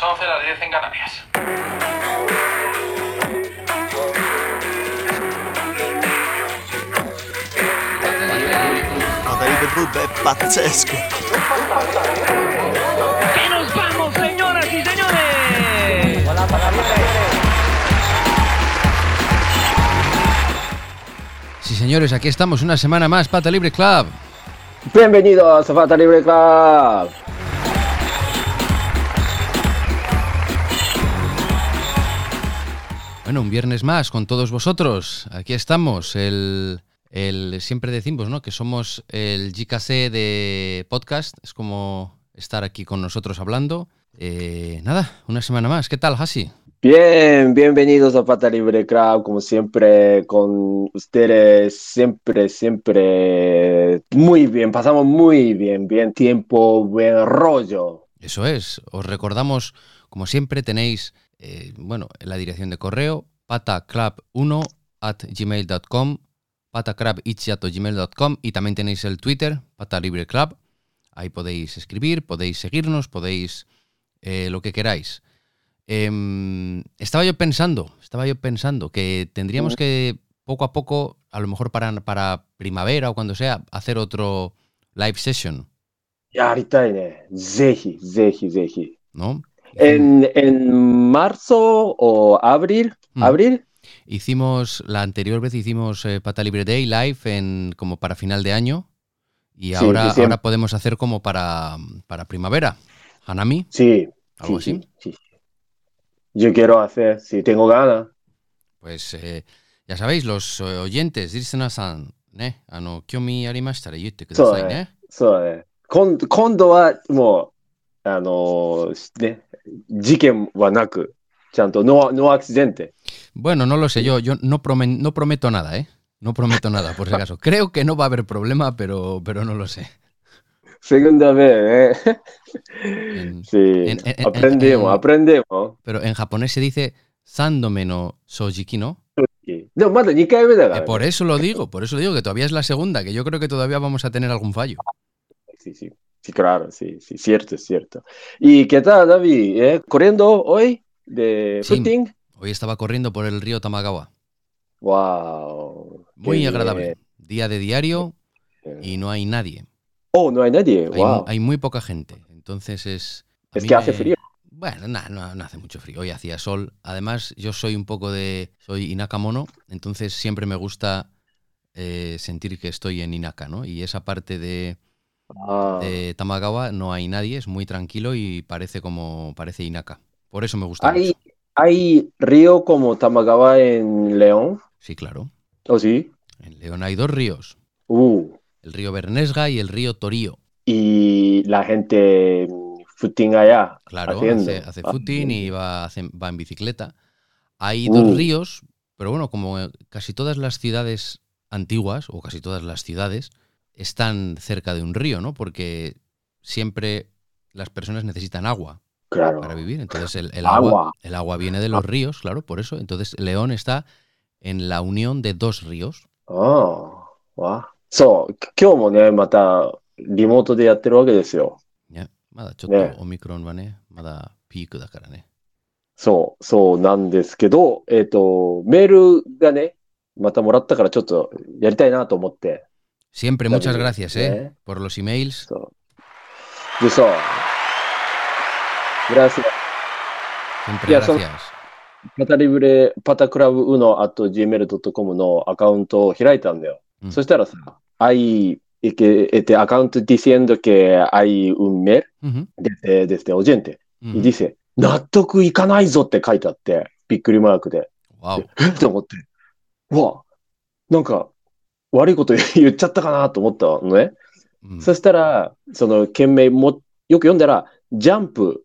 las 11, las 10 en Canarias. Pazzesco. ¡Y nos vamos, señoras y señores! Sí, señores, aquí estamos una semana más, Pata Libre Club. Bienvenidos a Fata Libre Club. Bueno, un viernes más con todos vosotros. Aquí estamos. El, el- siempre decimos, ¿no? Que somos el GKC de podcast. Es como estar aquí con nosotros hablando. Eh, nada, una semana más. ¿Qué tal, Hasi? Bien, bienvenidos a Fata Libre Club, como siempre, con ustedes, siempre, siempre, muy bien, pasamos muy bien, bien tiempo, buen rollo. Eso es. Os recordamos, como siempre, tenéis, eh, bueno, la dirección de correo pataclub1 at gmail.com patacrabitch.gmail.com y también tenéis el Twitter, patalibreclub. Ahí podéis escribir, podéis seguirnos, podéis eh, lo que queráis. Em, estaba yo pensando, estaba yo pensando que tendríamos que poco a poco, a lo mejor para, para primavera o cuando sea, hacer otro live session. ¿No? En, en marzo o abril, Mm. abril, Hicimos, la anterior vez hicimos eh, Pata Libre Day live en, como para final de año. Y Sí, ahora, diciembre. ahora podemos hacer como para, para primavera. Hanami, sí, algo sí, así. sí, sí. Yo quiero hacer, si tengo ganas. Pues eh, ya sabéis, los eh, oyentes, Dirsen-san, ¿ne? あの、興味ありましたら言ってくださいそうだね。そうだね。今今度はもう、 no. Bueno, no lo sé yo, yo no, promen, no prometo nada, ¿eh? No prometo nada, por si acaso. Creo que no va a haber problema, pero, pero no lo sé. Segunda vez, ¿eh? Sí, aprendemos, aprendemos. Pero en japonés se dice sándome sojiki, ¿no? No, más de eh, Por eso lo digo, por eso lo digo, que todavía es la segunda, que yo creo que todavía vamos a tener algún fallo. Sí, sí sí, claro, sí, sí, cierto, es cierto. ¿Y qué tal, David? ¿Eh? ¿Corriendo hoy de Sí. footing? Hoy estaba corriendo por el río Tamagawa. Wow. Muy agradable. bien. Día de diario y no hay nadie. Oh, no hay nadie. Hay, Wow. hay muy poca gente. Entonces es. Es que hace me- frío. Bueno, no, no, no hace mucho frío. Hoy hacía sol. Además, yo soy un poco de. Soy Inaka-mono, entonces siempre me gusta eh, sentir que estoy en Inaka, ¿no? Y esa parte de, Ah, Tamagawa no hay nadie, es muy tranquilo y parece como. Parece Inaka. Por eso me gusta ¿Hay, mucho. ¿Hay río como Tamagawa en León? Sí, claro. ¿Oh, sí? En León hay dos ríos. Uh. El río Bernesga y el río Torío. Y la gente footing allá. Claro, hace, hace footing y va, hace- va en bicicleta. Hay Uh. dos ríos, pero bueno, como casi todas las ciudades antiguas, o casi todas las ciudades, están cerca de un río, ¿no? Porque siempre las personas necesitan agua Claro. para vivir. Entonces el, el agua. Agua. el agua viene de los ríos, claro, por eso. Entonces León está en la unión de dos ríos. ああ、わそう、き今日もね、またリモートでやってるわけですよ。 ¿ya? Mada, choto, ね。 Omicron va, ne? Mada pico da cara, ne? そう、そうなんですけど、えっと、メールがね、またもらったからちょっとやりたいなと思って。 Siempre muchas gracias eh, por los パタリブレパタクラブウノアット Gmail.com のアカウントを開いたんだよ。う、そしたらさ、アイ、エケ、エテアカウントディセンドケアイウンメル、デテ、デ、オジェンテ、ディセ、納得いかないぞって書いてあって、びっくりマークで。わ、なんか、悪いこと言っちゃったかなと思ったのね。Mm. そしたら、その件名もよく読んだら、ジャンプ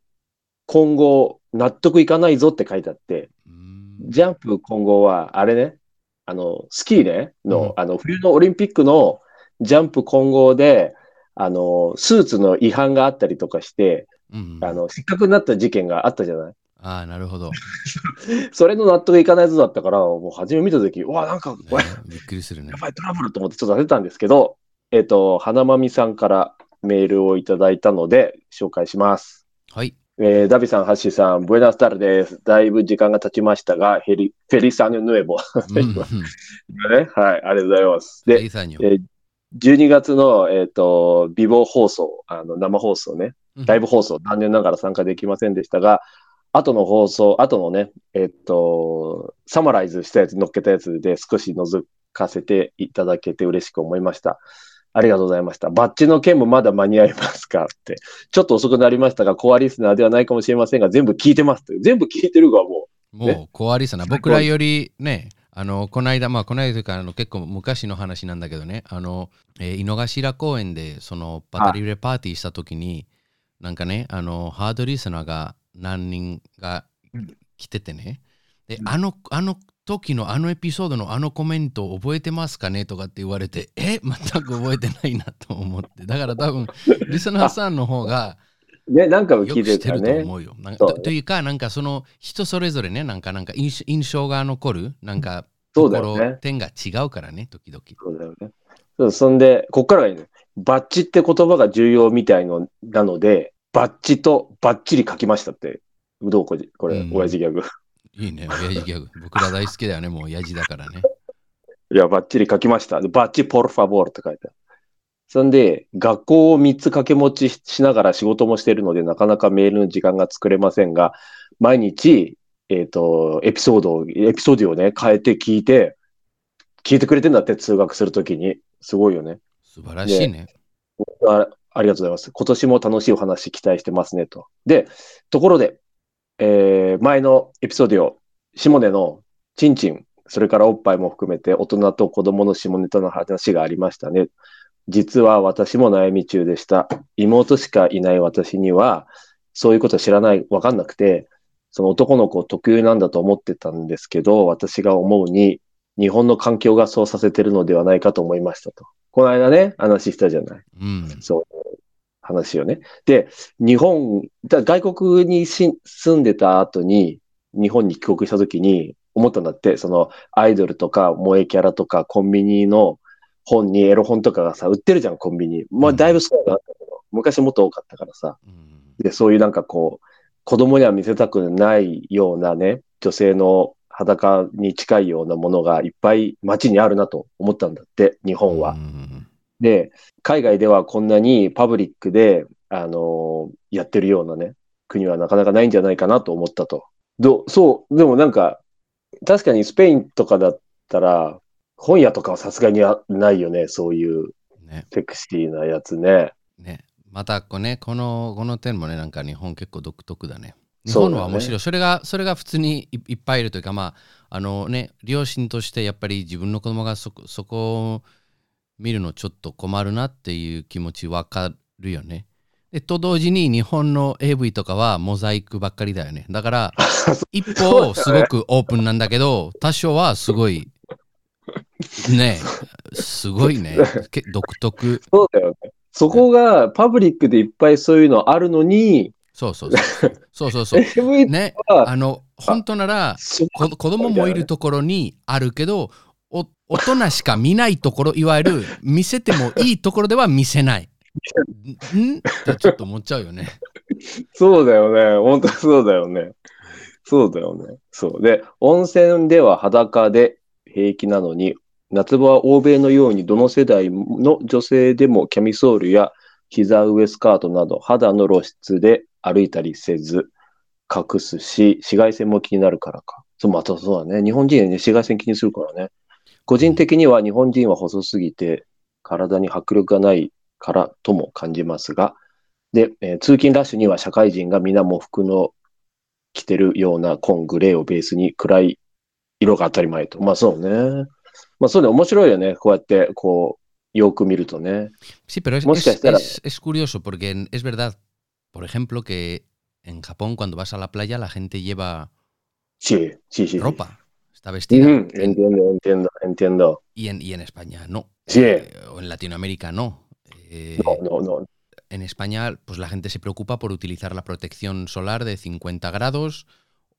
今後納得いかないぞって書いてあって、Mm. ジャンプ今後は、あれね、あの、スキーね、の、うんあの、冬のオリンピックのジャンプ混合で、あの、スーツの違反があったりとかして、Mm. あの、失格になった事件があったじゃない Ah, なるほど。それの納得いかないぞだったから、もう初め見たとき、うわ、なんか、これ、ねびっくりするねや。ばい、トラブルと思ってちょっと焦ったんですけど、えっ、と、花まみさんからメールをいただいたので、紹介します。はい。えーダビさん、ハッシーさん、ブエナスタルです。だいぶ時間が経ちましたが、ヘリフェリサネヌエボ。うんうん ね、はい、ありがとうございます。で、えー12月の、えっ、と、美貌放送、あの、生放送ね、うんライブ放送、残念ながら参加できませんでしたが、後の放送、後のね、えっ、と、サマライズしたやつ、乗っけたやつで少し覗かせていただけて嬉しく思いました。ありがとうございました。バッジの件もまだ間に合いますかって。ちょっと遅くなりましたが、コアリスナーではないかもしれませんが、全部聞いてます。全部聞いてるがももう、コアリスナー、僕らよりね、あの、この間、まあ、この間というか、あの結構昔の話なんだけどね、あの、えー井の頭公園で、その、パタリブレパーティーした時に、なんかね、あの、ハードリスナーが何人が来ててね、で、あの、あの時のあのエピソードのあのコメント覚えてますかねとかって言われて、え、全く覚えてないなと思って、だから多分、リスナーさんの方が、う、ね、何回もよ聞いてるね。思うよ。なんそうとというか、なんかその人それぞれね、なんかなんか印印象が残る、なんかそとこうだよねろ、点が違うからね、時々。そうだよね。そんで、こっからがいいね。バッチって言葉が重要みたいのなので、バッチとバッチリ書きましたって。どうこれ、これ、うん親父ギャグ。いいね、親父ギャグ。僕ら大好きだよね、もう親父だからね。いや、バッチリ書きました。でバッチポルファボールって書いてある。そんで、学校を3つ掛け持ちししながら仕事もしてるので、なかなかメールの時間が作れませんが、毎日、えっ、と、エピソードを、エピソードをね、変えて聞いて、聞いてくれてんだって、通学するときに。すごいよね。素晴らしいね。ありがとうございます。今年も楽しいお話期待してますねと。で、ところで、えー前のエピソードを、下根のチンチン、それからおっぱいも含めて大人と子供の下ネタの話がありましたね。実は私も悩み中でした。妹しかいない私には、そういうこと知らない、わかんなくて、その男の子特有なんだと思ってたんですけど、私が思うに、日本の環境がそうさせてるのではないかと思いましたと。この間ね、話したじゃない。うん。そう、話をね。で、日本、だ外国にし住んでた後に、日本に帰国した時に思ったんだって、そのアイドルとか萌えキャラとかコンビニの本にエロ本とかがさ、売ってるじゃん、コンビニ。まあ、だいぶ少なくなったけど、昔もっと多かったからさ。うんで、そういうなんかこう、子供には見せたくないようなね、女性の裸に近いようなものがいっぱい街にあるなと思ったんだって、日本は。うんで、海外ではこんなにパブリックで、あのーやってるようなね、国はなかなかないんじゃないかなと思ったと。どそう、でもなんか、確かにスペインとかだったら、本屋とかはさすがにあないよね、そういうね。セクシーなやつね。ね。またこ,、ね、このこの点もね、なんか日本結構独特だね。日本は面白い。それが、それが普通にいいっぱいいるというか、まあ、あのね、両親としてやっぱり自分の子供がそこそこを見るのちょっと困るなっていう気持ちわかるよね。でと同時に日本の AV とかはモザイクばっかりだよね。だから 一方すごくオープンなんだけど多少はすごいねすごいねけ独特そうだよね。そこがパブリックでいっぱいそういうのあるのに、そうそうそう そうそうそう AV ねはあの本当なら子供もいるところにあるけどお大人しか見ないところいわゆる見せてもいいところでは見せない。ん？ってちょっと思っちゃうよね。そうだよね。本当そうだよね。そうだよね。そう。で、温泉では裸で平気なのに、夏場は欧米のようにどの世代の女性でもキャミソールや膝上スカートなど肌の露出で歩いたりせず隠すし、紫外線も気になるからか。そう、またそうだね。日本人はね、紫外線気にするからね。個人的には日本人は細すぎて体に迫力がないからとも感じますが、で、えー通勤ラッシュには社会人が皆喪服の着てるような紺グレーをベースに暗い色が当たり前と。まあそうね。まあそうね、面白いよね。こうやって、こう、よく見るとね。Sí, pero es, es- es- es curioso porque es verdad, por ejemplo, que en Japón cuando vas a la playa la gente lleva sí, sí, sí, ropa. Está vestida. Entiendo, entiendo, entiendo. Y en, y en España no. Sí. Eh, o en Latinoamérica no. Eh, no, no, no. En España, pues la gente se preocupa por utilizar la protección solar de 50 grados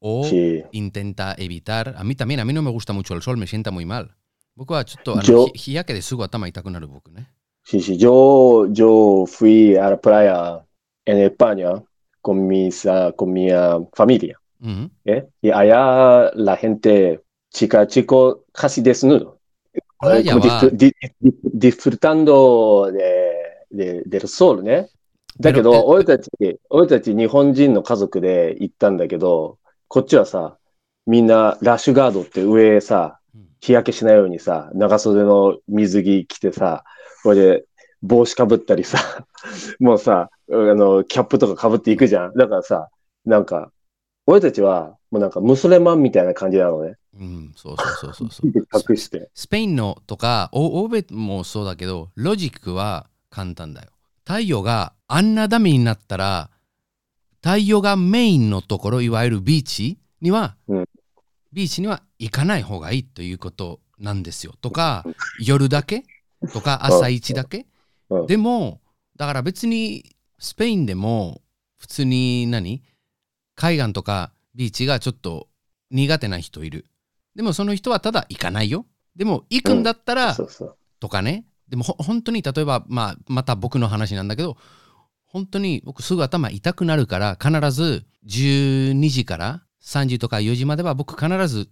o intenta evitar. A mí también, a mí no me gusta mucho el sol, me sienta muy mal. Yo, sí, sí, yo fui a la playa en España con mis, ah, con mi ah, familia. Ujú. ¿eh? Y allá la gente, chica, chico, casi desnudo. Di- di- disfrutando de, de- del sol ね。だけでど、俺たち、俺たち日本人の家族で行ったんだけど、こっちはさ、みんなラッシュガードって上さうん、日焼けしないようにさ、長袖の水着着てさ、これで帽子かぶったりさ、もうさ、あの、キャップとかかぶっていくじゃん。だからさ、なんか、俺たちは、もうなんかムスレマンみたいな感じなのね。うん、そうそうそうそうそう。隠して。スペインのとか、お欧米もそうだけど、ロジックは簡単だよ。太陽があんなダメになったら、太陽がメインのところ、いわゆるビーチには、うんビーチには行かない方がいいということなんですよ。とか、夜だけ？とか、朝一だけ？うんでも、だから別にスペインでも普通に何？海岸とかビーチがちょっと苦手な人いる。でもその人はただ行かないよ。でも行くんだったら。とかね。でもほ本当に例えば、まあ、また僕の話なんだけど、本当に僕すぐ頭痛くなるから必ず12時から3時とか4時までは僕必ず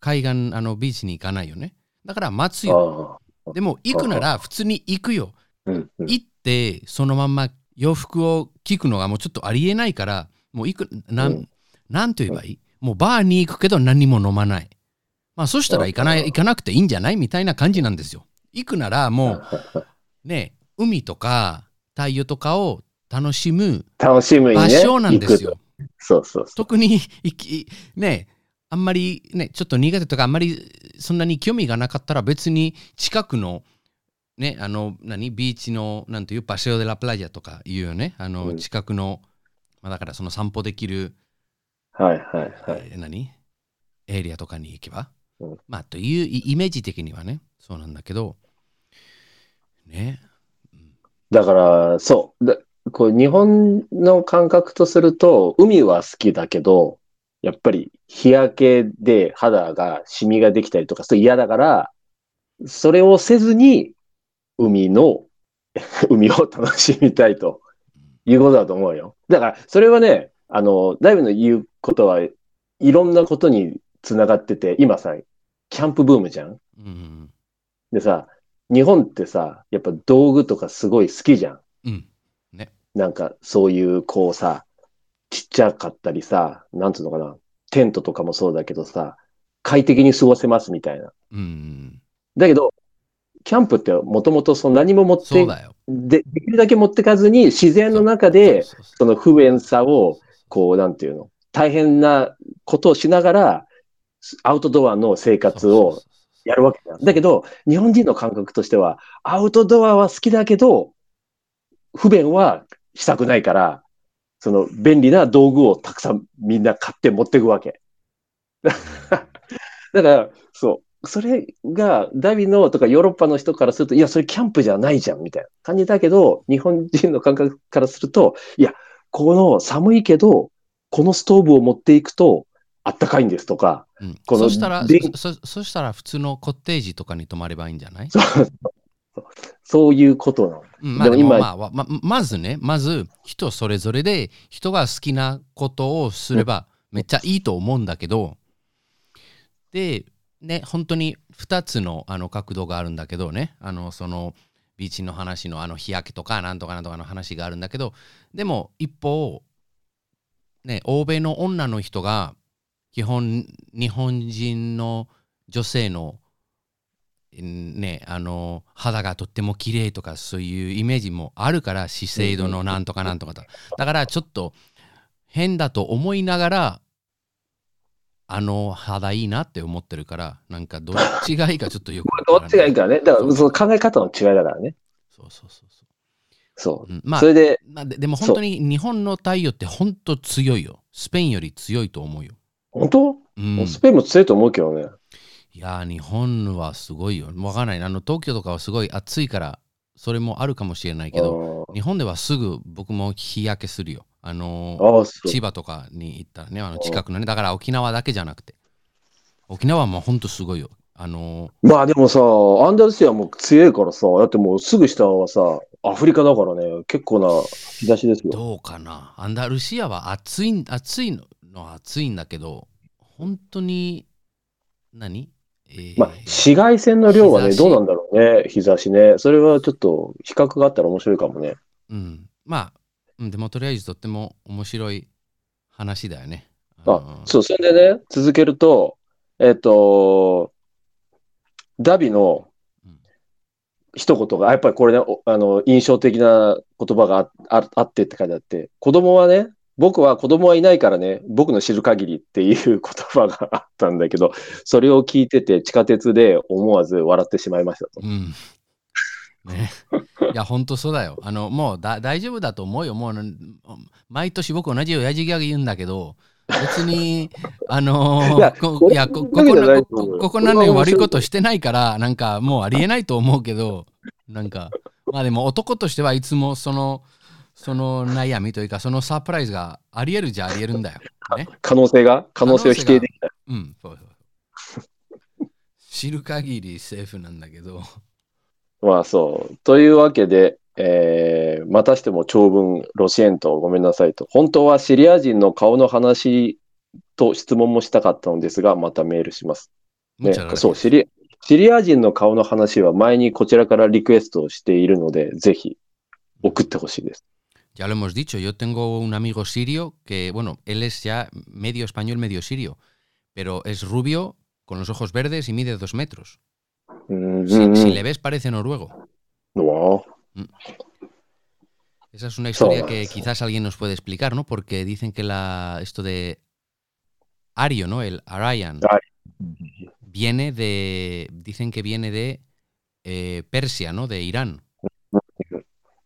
海岸あのビーチに行かないよね。だから待つよ。でも行くなら普通に行くよ。うんうん。行ってそのまんま洋服を着くのがもうちょっとありえないからもう行くなん,、うんなんと言えばいい？もうバーに行くけど何も飲まないまあそしたら行かないうん行かなくていいんじゃないみたいな感じなんですよ行くならもう ね海とか太陽とかを楽しむ楽しむにね。場所なんですよ、行くと。そうそう。特にねあんまりねちょっと苦手とかあんまりそんなに興味がなかったら別に近くのねあの何ビーチのなんていうパセオデラプライアとかいうよね。あの、うん。近くの、まあ、だからその散歩できる、はいはいはい。えー何？エリアとかに行けば、うん。まあというイイメージ的にはねそうなんだけど。ね。だから、そう。だこう日本の感覚とすると、海は好きだけど、やっぱり日焼けで肌がシミができたりとかすると嫌だから、それをせずに海の、海を楽しみたいということだと思うよ。だから、それはね、あの、ダイブの言うことはいろんなことにつながってて、今さ、キャンプブームじゃんうんでさ、日本ってさ、やっぱ道具とかすごい好きじゃん。うんなんかそういうこうさ、ちっちゃかったりさ、なんつうのかな、テントとかもそうだけどさ、快適に過ごせますみたいな。うんだけど、キャンプってもともと何も持ってで、できるだけ持ってかずに自然の中で、その不便さを、こう、なんていうの、大変なことをしながら、アウトドアの生活をやるわけじゃん。だけど、日本人の感覚としては、アウトドアは好きだけど、不便はしたくないから、その便利な道具をたくさんみんな買って持っていくわけ。だから、そう。それが、ダビのとかヨーロッパの人からすると、いや、それキャンプじゃないじゃん、みたいな感じだけど、日本人の感覚からすると、いや、この寒いけど、このストーブを持っていくと、あったかいんですとか、うん。このそしたらでそそそしたら普通のコテージとかに泊まればいいんじゃない？そう。いうことなの。うんまあ、でも今まあわままずねまず人それぞれで人が好きなことをすればめっちゃいいと思うんだけど、でね本当に2つのあの角度があるんだけどね。あのそのビーチの話のあの日焼けとかなんとかなんとかの話があるんだけどでも一方ね欧米の女の人が基本日本人の女性のねあの肌がとっても綺麗とかそういうイメージもあるから資生堂のなんとかなんとかだだからちょっと変だと思いながらあの肌いいなって思ってるからなんかどっちがいいかちょっとよく どっちがいいからね。だから、その考え方の違いだからね。そうそうそうそ、そう。うん、まう。あそれで、まあででも本当に日本の太陽って本当強いよ。スペインより強いと思うよ、本当、うん、スペインも強いと思うけどね。いやー日本はすごいよ。わかんない。あの東京とかはすごい暑いからそれもあるかもしれないけどあ日本ではすぐ僕も日焼けするよ。あの。千葉とかに行ったらね、あの近くのね、だから沖縄だけじゃなくて。沖縄はもうほんとすごいよ。あのまあでもさ、アンダルシアも強いからさ、だってもうすぐ下はさ、アフリカだからね、結構な日差しですよ。どうかなアンダルシアは暑い暑いののは暑いんだけど本当に何、えーまあ、紫外線の量はね、どうなんだろうね、日差しね。それはちょっと比較があったら面白いかもね。うん、まあうんでもとりあえずとっても面白い話だよね。あの、そう、それでね、続けると、えっと、ダビのうん一言が、やっぱりこれね、おあの、印象的な言葉があああってって書いてあって、子供はね、僕は子供はいないからね、僕の知る限りっていう言葉があったんだけど、それを聞いてて地下鉄で思わず笑ってしまいましたと。うん。ね。いや、本当そうだよ。あの、もうだ大丈夫だと思うよ。もう、毎年僕同じ親父ギャグ言うんだけど、別に、あのーいやこいやこここ何年悪いことしてないから、なんかもうありえないと思うけど、なんか、まあでも男としてはいつもその、その悩みというか、そのサプライズがありえるじゃありえるんだよ。ね。可能性が？可能性を否定できない。うん、そうそう。知る限りセーフなんだけど。まあそう。というわけで、えー、またしても長文、ロシエント、ごめんなさいと。本当はシリア人の顔の話と質問もしたかったのですが、またメールします。ね.そう、シリ、シリア人の顔の話は前にこちらからリクエストをしているので、ぜひ送ってほしいです。Ya lo hemos dicho, yo tengo un amigo sirio que, bueno, él es ya medio español, medio sirio, pero es rubio, con los ojos verdes y mide dos metros. うん、 Si, うん si le ves parece noruego. うわ Esa es una historia So- que quizás alguien nos puede explicar, ¿no? Porque dicen que la, esto de Ario, ¿no? El Aryan, Ari. viene de, dicen que viene de eh, Persia, ¿no? De Irán.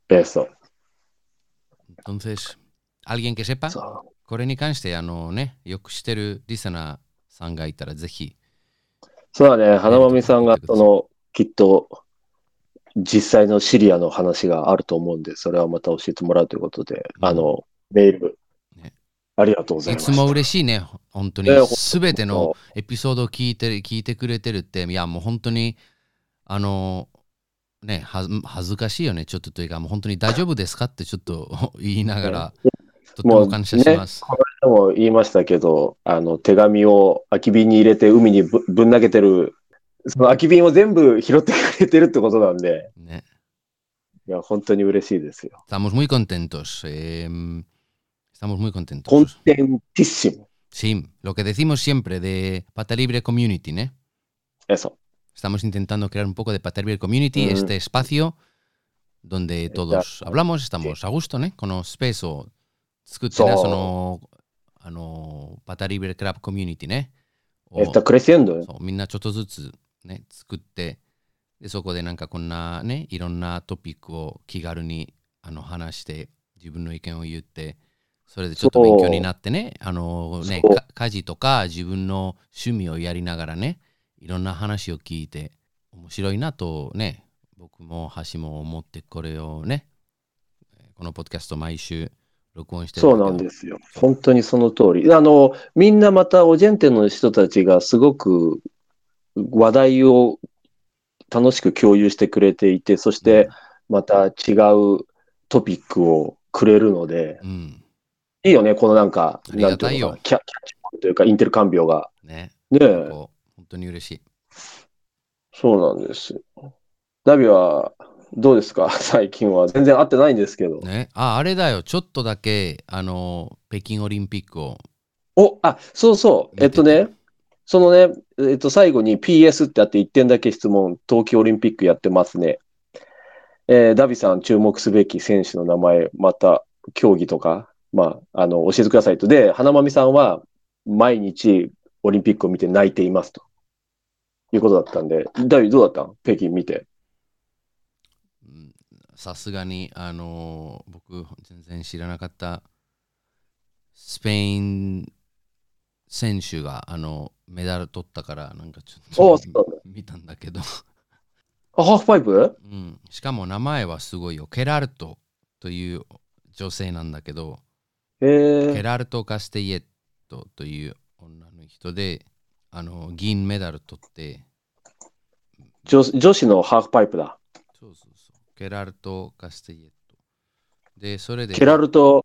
えーそう。 Entonces, alguien que sepa, そうこれに関して、あのね、よく知ってるリスナーさんがいたら、ぜひ、 そうだね、花まみさんがその、きっと、実際のシリアの話があると思うんで、それはまた教えてもらうということで、うんあの、メールね、ありがとうございます。いつも嬉しいね、本当にね。すべてのエピソードを聞いて聞いてくれてるって、いや、もう本当に、あの、ね、はず恥ずかしいよね、ちょっとというか、もう本当に大丈夫ですかってちょっと 言いながら、とっても感謝します。でも言いましたけど、あの、手紙を空き瓶に入れて海にぶぶん投げてる、その空き瓶を全部拾ってくれてるってことなんで、ね、いや、本当に嬉しいですよ。 estamos muy contentos. eh, estamos muy コン contentos. テンティッシモ。 Sí, lo que decimos siempre de Pata Libre Community, ¿no? え、そう。 Estamos intentando crear un poco de Pata Libre Community, Mm. este espacio donde todos Exacto. hablamos, estamos a gusto, ¿no? このスペースを作ってね、そうその、 あの、パタリブレクラブコミュニティね。を Está creciendo. そうみんなちょっとずつね、作って、でそこでなんかこんなね、いろんなトピックを気軽にあの話して、自分の意見を言って、それでちょっと勉強になってね、あのね、家事とか自分の趣味をやりながらね、いろんな話を聞いて、面白いなとね、僕も橋も思ってこれをね、このポッドキャスト毎週録音してるそうなんす。ですよ。本当にその通り。あの、みんなまたオジェンテの人たちがすごく話題を楽しく共有してくれていて、そしてまた違うトピックをくれるので、うん、いいよね、このなんか、なんていうのかなキャッチボールというか、インテルカンビオが。ね、ね本当に嬉しい。そうなんですよ。ダビはどうですか？最近は。全然会ってないんですけど。ね、あ、あれだよ、ちょっとだけ、あの、北京オリンピックを、お、あ、そうそう。えっとね、そのね、えっと、最後に PS ってあって1点だけ質問、冬季オリンピックやってますね。えーダビさん注目すべき選手の名前、また競技とか、まあ、あの、教えてくださいと。で、花まみさんは毎日オリンピックを見て泣いていますと。いうことだったんで、ダビどうだったん？北京見て。うんさすがに、あの、僕、全然知らなかった、スペイン選手が、あの、メダル取ったから、なんかちょっと見たんだけど、あ、ハーフパイプうん、しかも名前はすごいよ。ケラルトという女性なんだけど、えケー、ラルト・カステイエットという女の人で、あの、銀メダル取って、女女子のハーフパイプだ。そうそうそう。ケラルト・カステイエット。で、それで。ケラルト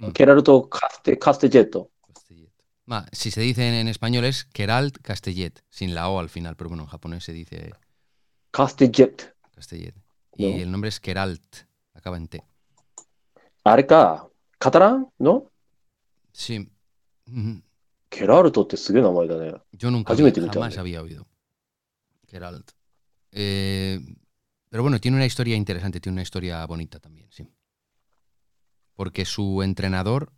うん、ケラルトカステ、カステジェット。Castellet. Ma, si se dice en, en español es Keralt Castellet, sin la O al final, pero bueno, en japonés se dice カステジェット。Castellet. Y No. el nombre es Keralt, acaba en T. あれか、カタランの Sí. Ujú. ケラルトってすげえ名前だね。Yo nunca Hazme había- te meto, jamás hombre. había oído. Keralt. Eh, pero bueno, tiene una historia interesante, tiene una historia bonita también, sí. Porque su entrenador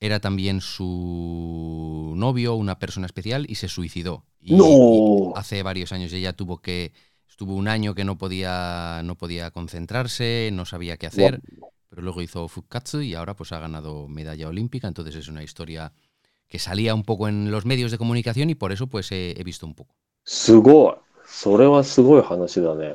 era también su novio, una persona especial, y se suicidó. Y- No. hace varios años ella tuvo que estuvo un año que no podía no podía concentrarse no sabía qué hacer pero luego hizo Fukatsu y ahora pues ha ganado medalla olímpica entonces es una historia que salía un poco en los medios de comunicación y por eso pues he, he visto un poco すごい。それはすごい話だね。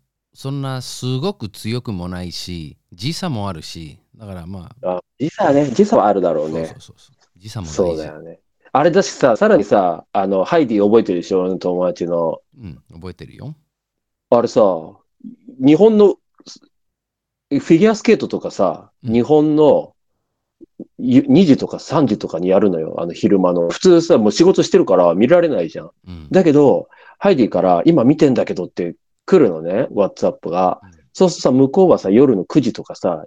そんなすごく強くもないし、時差もあるし、だからまあ、あ時差ね。時差はあるだろうねそうそう。そう時差もないし。そうだよね。あれだしさ、さらにさ、あの、ハイディ覚えてるでしょ俺の友達の。うん、覚えてるよ。あれさ、日本のフィギュアスケートとかさ、うん日本のゆ2時とか3時とかにやるのよ、あの昼間の。普通さ、もう仕事してるから見られないじゃん。うん。だけど、ハイディから今見てんだけどって来るのね、ワッツアップがうん。そうするとさ、向こうはさ、夜の9時とかさ、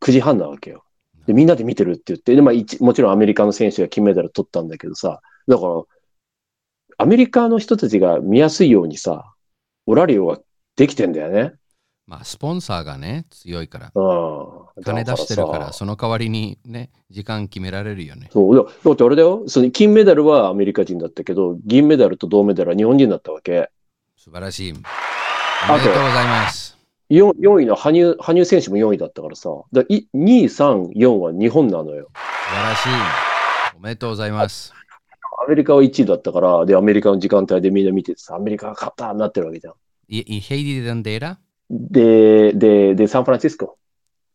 9時半なわけよ。で、みんなで見てるって言って、で、まあ、一もちろんアメリカの選手が金メダル取ったんだけどさ、だから、アメリカの人たちが見やすいようにさ、オラリオができてんだよね。まあスポンサーがね、強いから。うん。金出してるから、さその代わりにね、時間決められるよね。そう。だだってあれだよ。その金メダルはアメリカ人だったけど、銀メダルと銅メダルは日本人だったわけ。素晴らしい。おめでとうございます。4位の羽生,羽生選手も4位だったからさ、だら2、3、4は日本なのよ。素晴らしい。おめでとうございます。アメリカは1位だったから、で、アメリカの時間帯でみんな見て、アメリカがターになってるわけじゃん。い、い、ヘイディ・デンデラ？で、で、で、サンフランシスコ。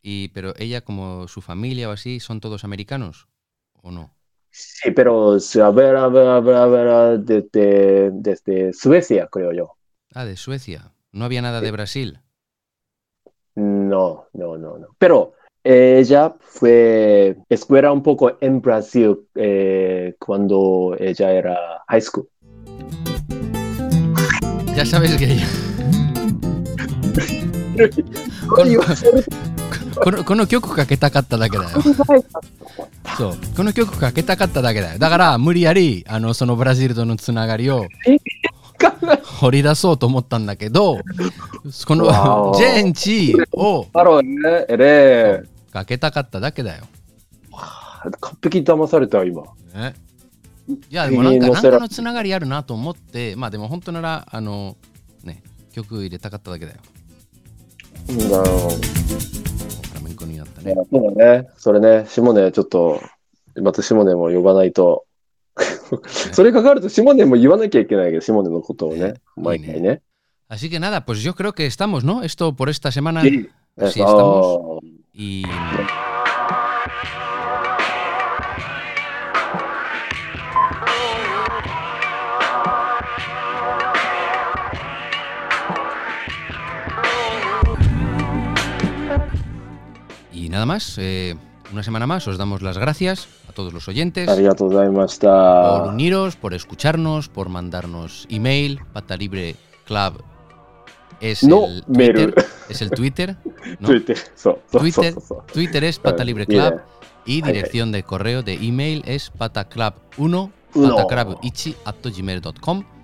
い、pero ella como su familia o así son todos americanos? で no? Sí, pero, a ver, a ver, a ver, a ver, desde, desde Ah, de Suecia. No había nada de Brasil. No, no, no, no. Pero ella fue escuela un poco en Brasil eh, cuando ella era high school. Ya sabes que ella. このこのこの曲かけたかっただけだよ。そう。この曲かけたかっただけだよ。だから、無理やり、あの、そのブラジルとのつながりを 掘り出そうと思ったんだけど、このジェンチをかけたかっただけだよ。完璧に騙された今。ね、いやでもなんかなんかのつながりあるなと思って、まあでも本当ならあのね曲入れたかっただけだよ。なるほど。フラメンコになったね。そうだね。それね、下根ちょっと、また下根も呼ばないと。それかかるとシモネも言わなきゃいけないけど、シモネのことをね、ね毎回ね。 Así que nada, pues yo creo que estamos, ¿no? Esto por esta semana. Sí. Así Ah, estamos. Y. Y nada más, eh, una semana más os damos las gracias A todos los oyentes Ah, ありがとうございまし por た。uniros, por escucharnos, por mandarnos email. Pata Libre Club es No el mail. Twitter. Es el Twitter. ¿no? ついて、そうそうそう Twitter, そうそう。Twitter es Pata Libre いいね Club y dirección de correo de email es pataclub1 Uno. pataclub1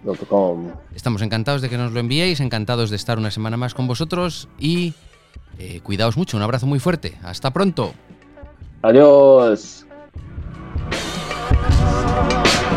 ドットコム Estamos encantados de que nos lo enviéis, encantados de estar una semana más con vosotros y eh, cuidaos mucho, un abrazo muy fuerte. Hasta pronto. アディオス Peace.